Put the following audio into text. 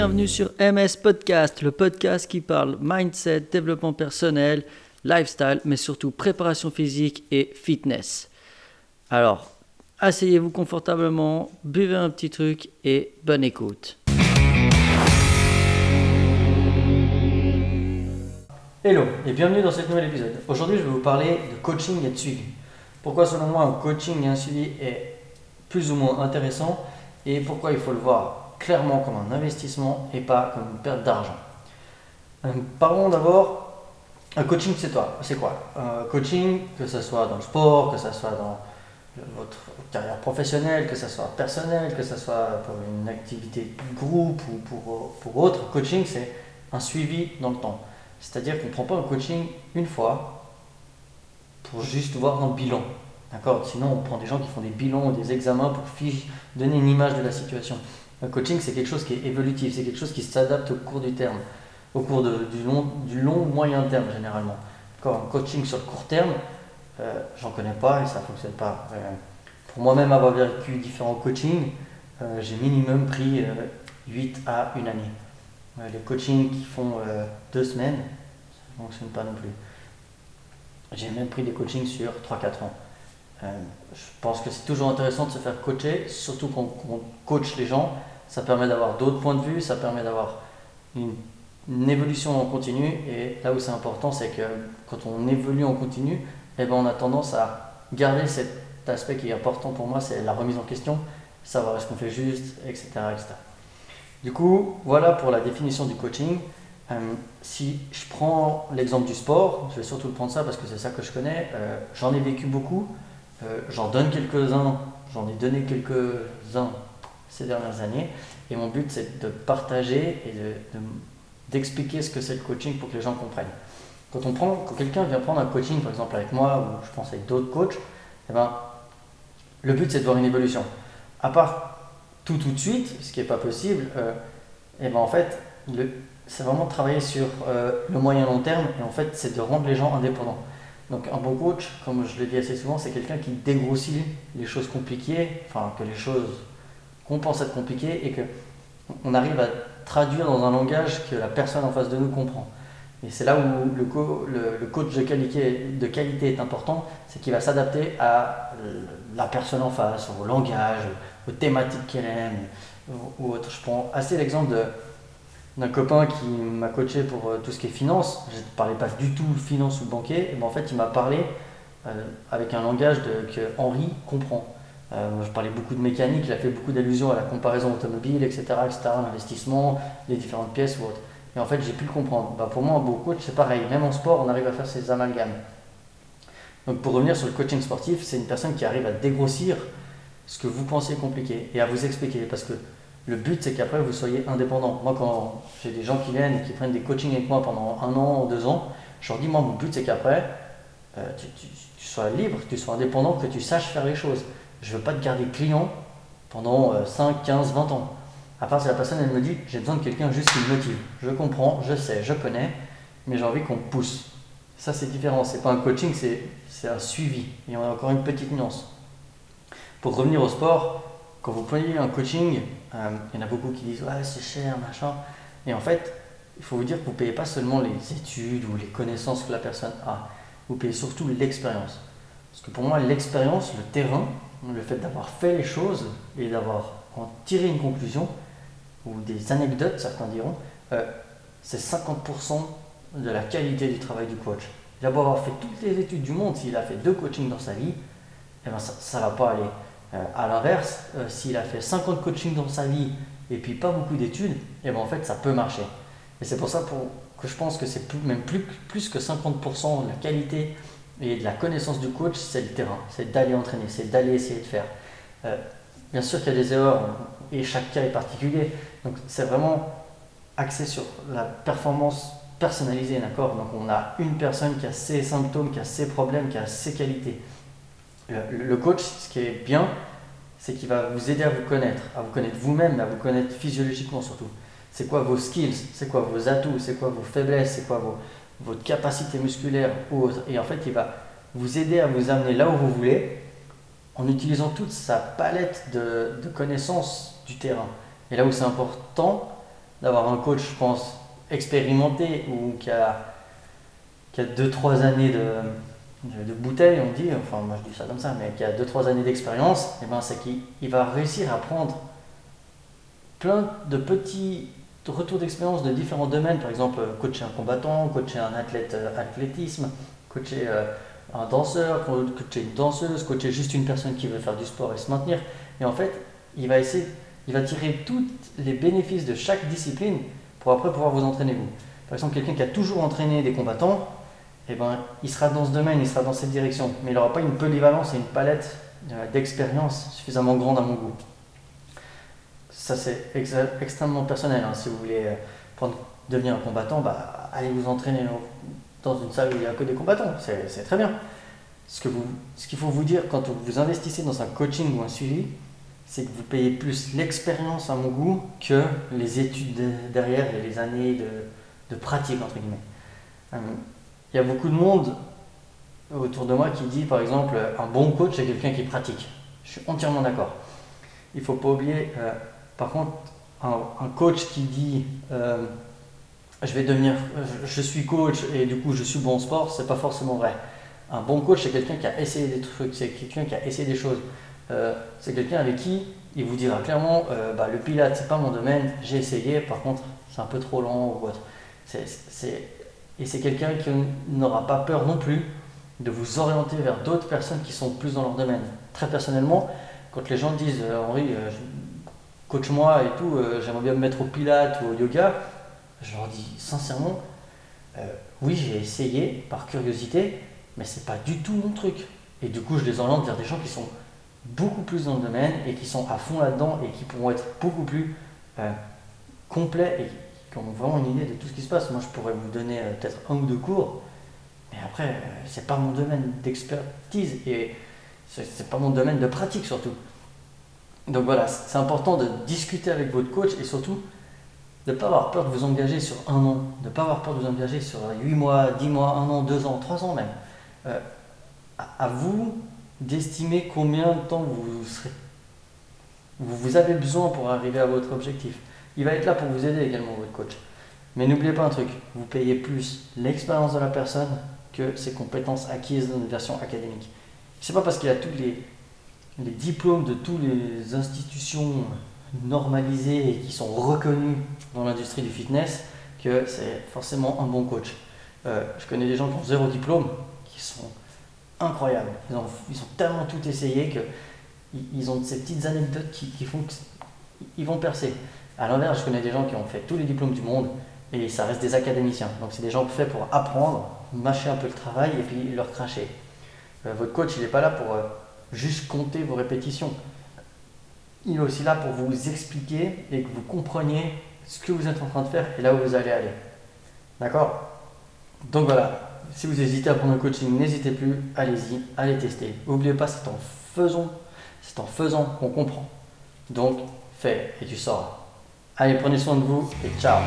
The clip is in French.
bienvenue sur MS Podcast, le podcast qui parle mindset, développement personnel, lifestyle, mais surtout préparation physique et fitness. Alors, asseyez-vous confortablement, buvez un petit truc et bonne écoute. Hello et bienvenue dans cet nouvel épisode. Aujourd'hui, je vais vous parler de coaching et de suivi. Pourquoi selon moi un coaching et un suivi est plus ou moins intéressant et pourquoi il faut le voir? Clairement comme un investissement et pas comme une perte d'argent. Euh, parlons d'abord, un coaching c'est toi, c'est quoi? Un coaching, que ce soit dans le sport, que ce soit dans votre carrière professionnelle, que ce soit personnel, que ce soit pour une activité groupe ou pour, pour autre, coaching c'est un suivi dans le temps. C'est-à-dire qu'on ne prend pas un coaching une fois pour juste voir un bilan. D'accord? Sinon, on prend des gens qui font des bilans ou des examens pour donner une image de la situation. Un coaching, c'est quelque chose qui est évolutif, c'est quelque chose qui s'adapte au cours du terme, au cours du, long, du long moyen terme généralement. Un coaching sur le court terme, euh, j'en connais pas et ça ne fonctionne pas. Euh, pour moi-même avoir vécu différents coachings, euh, j'ai minimum pris 8 à une année. les coachings qui font deux semaines, ça ne fonctionne pas non plus. J'ai même pris des coachings sur 3-4 ans. Je pense que c'est toujours intéressant de se faire coacher, surtout quand on coach les gens ça permet d'avoir d'autres points de vue, ça permet d'avoir une, évolution en continu. Et là où c'est important, c'est que quand on évolue en continu, eh ben, on a tendance à garder cet aspect qui est important pour moi, c'est la remise en question, savoir est-ce qu'on fait juste, etc., etc. Du coup, voilà pour la définition du coaching. Euh, si je prends l'exemple du sport, je vais surtout prendre ça parce que c'est ça que je connais. Euh, j'en ai vécu beaucoup, euh, j'en donne quelques-uns, j'en ai donné quelques-uns ces dernières années. Et mon but, c'est de partager et d'expliquer de, ce que c'est le coaching pour que les gens comprennent. Quand, quand quelqu'un vient prendre un coaching, par exemple avec moi, ou je pense avec d'autres coachs, eh ben, le but, c'est de voir une évolution. À part tout tout de suite, ce qui n'est pas possible, euh, eh ben, en fait, c'est vraiment travailler sur euh, le moyen long terme, et en fait, c'est de rendre les gens indépendants. Donc un bon coach, comme je l'ai dit assez souvent, c'est quelqu'un qui dégrossit les choses compliquées, enfin que les choses qu'on pense être compliqué et que on arrive à traduire dans un langage que la personne en face de nous comprend. Et c'est là où le, le, coach de qualité, de qualité est important, c'est qu'il va s'adapter à la personne en face, au langage, aux thématiques qu'elle aime ou autre. Je prends assez l'exemple d'un copain qui m'a coaché pour euh, tout ce qui est finance. Je ne parlais pas du tout finance ou banquier, mais en fait il m'a parlé euh, avec un langage que Henri comprend. Euh, je parlais beaucoup de mécanique, il a fait beaucoup d'allusions à la comparaison automobile, etc., etc., l'investissement, les différentes pièces ou autres. Et en fait, j'ai pu le comprendre. Bah, pour moi, un beau coach, c'est pareil. Même en sport, on arrive à faire ces amalgames. Donc, pour revenir sur le coaching sportif, c'est une personne qui arrive à dégrossir ce que vous pensez compliqué et à vous expliquer. Parce que le but, c'est qu'après, vous soyez indépendant. Moi, quand j'ai des gens qui viennent et qui prennent des coachings avec moi pendant un an ou deux ans, je leur dis, moi, mon but, c'est qu'après, euh, tu, sois libre, que tu sois indépendant, que tu saches faire les choses. Je ne veux pas te garder client pendant 5, 15, 20 ans. À part si la personne elle me dit j'ai besoin de quelqu'un juste qui me motive. Je comprends, je sais, je connais, mais j'ai envie qu'on pousse. Ça c'est différent, c'est pas un coaching, c'est un suivi. Et on a encore une petite nuance. Pour revenir au sport, quand vous prenez un coaching, euh, il y en a beaucoup qui disent ouais c'est cher, machin. Et en fait, il faut vous dire que vous ne payez pas seulement les études ou les connaissances que la personne a, vous payez surtout l'expérience. Parce que pour moi, l'expérience, le terrain, le fait d'avoir fait les choses et d'avoir en tiré une conclusion, ou des anecdotes, certains diront, euh, c'est 50% de la qualité du travail du coach. Beau avoir fait toutes les études du monde, s'il a fait deux coachings dans sa vie, eh ben ça ne va pas aller. Euh, à l'inverse, euh, s'il a fait 50 coachings dans sa vie et puis pas beaucoup d'études, eh ben en fait ça peut marcher. Et c'est pour ça que je pense que c'est même plus, plus que 50% de la qualité et de la connaissance du coach, c'est le terrain, c'est d'aller entraîner, c'est d'aller essayer de faire. Euh, bien sûr qu'il y a des erreurs et chaque cas est particulier. Donc c'est vraiment axé sur la performance personnalisée, d'accord? Donc on a une personne qui a ses symptômes, qui a ses problèmes, qui a ses qualités. Le, coach, ce qui est bien, c'est qu'il va vous aider à vous connaître, à vous connaître vous-même, à vous connaître physiologiquement surtout. C'est quoi vos skills, c'est quoi vos atouts, c'est quoi vos faiblesses, c'est quoi vos, votre capacité musculaire ou autre. Et en fait, il va vous aider à vous amener là où vous voulez en utilisant toute sa palette de, connaissances du terrain. Et là où c'est important, d'avoir un coach, je pense, expérimenté ou qui a, qui a 2-3 années de, de, bouteille, on dit, enfin moi je dis ça comme ça, mais qui a 2-3 années d'expérience, et eh ben, c'est qu'il va réussir à prendre plein de petits retours d'expérience de différents domaines, par exemple coacher un combattant, coacher un athlète euh, athlétisme, coacher euh, un danseur, coacher une danseuse, coacher juste une personne qui veut faire du sport et se maintenir. Et en fait, il va essayer, il va tirer tous les bénéfices de chaque discipline pour après pouvoir vous entraîner vous. Par exemple, quelqu'un qui a toujours entraîné des combattants, eh ben, il sera dans ce domaine, il sera dans cette direction, mais il n'aura pas une polyvalence et une palette euh, d'expérience suffisamment grande à mon goût. Ça, c'est extrêmement personnel. Hein. Si vous voulez euh, devenir un combattant, bah, allez vous entraîner dans une salle où il n'y a que des combattants. C'est très bien. Ce qu'il faut vous dire quand vous investissez dans un coaching ou un suivi, c'est que vous payez plus l'expérience à mon goût que les études derrière et les années de, pratique, entre guillemets. Euh, il y a beaucoup de monde autour de moi qui dit, par exemple, un bon coach, c'est quelqu'un qui pratique. Je suis entièrement d'accord. Il ne faut pas oublier, euh, par contre, un, coach qui dit euh, je vais devenir, je suis coach et du coup je suis bon en sport, c'est pas forcément vrai. Un bon coach, c'est quelqu'un qui a essayé des trucs, c'est quelqu'un qui a essayé des choses. Euh, c'est quelqu'un avec qui il vous dira clairement bah, le pilates c'est pas mon domaine, j'ai essayé, par contre c'est un peu trop lent ou autre. Et c'est quelqu'un qui n'aura pas peur non plus de vous orienter vers d'autres personnes qui sont plus dans leur domaine. Très personnellement, quand les gens disent euh, Henri, coach-moi et tout, j'aimerais bien me mettre au pilates ou au yoga, je leur dis sincèrement, oui j'ai essayé par curiosité, mais c'est pas du tout mon truc. Et du coup je les oriente vers des gens qui sont beaucoup plus dans le domaine et qui sont à fond là-dedans et qui pourront être beaucoup plus euh, complets et qui ont vraiment une idée de tout ce qui se passe. Moi, je pourrais vous donner euh, peut-être un ou deux cours, mais après, euh, c'est pas mon domaine d'expertise et c'est pas mon domaine de pratique surtout. Donc voilà, c'est important de discuter avec votre coach et surtout de ne pas avoir peur de vous engager sur un an, de ne pas avoir peur de vous engager sur 8 mois, 10 mois, 1 an, 2 ans, 3 ans même. à vous d'estimer combien de temps vous serez. Vous, avez besoin pour arriver à votre objectif. Il va être là pour vous aider également, votre coach. Mais n'oubliez pas un truc, vous payez plus l'expérience de la personne que ses compétences acquises dans une version académique. C'est pas parce qu'il a tous les, les diplômes de toutes les institutions normalisées et qui sont reconnues dans l'industrie du fitness que c'est forcément un bon coach. Euh, je connais des gens qui ont zéro diplôme, qui sont incroyable. Ils ont, ils ont tellement tout essayé que ils ont ces petites anecdotes qui, qui font qu'ils vont percer. À l'inverse, je connais des gens qui ont fait tous les diplômes du monde et ça reste des académiciens. Donc c'est des gens faits pour apprendre, mâcher un peu le travail et puis leur cracher. Euh, votre coach, il n'est pas là pour euh, juste compter vos répétitions. Il est aussi là pour vous expliquer et que vous compreniez ce que vous êtes en train de faire et là où vous allez aller. D'accord? Donc voilà, si vous hésitez à prendre un coaching, n'hésitez plus, allez-y, allez tester. N'oubliez pas, c'est en faisant, c'est en faisant qu'on comprend. Donc, fais et tu sauras. Allez, prenez soin de vous et ciao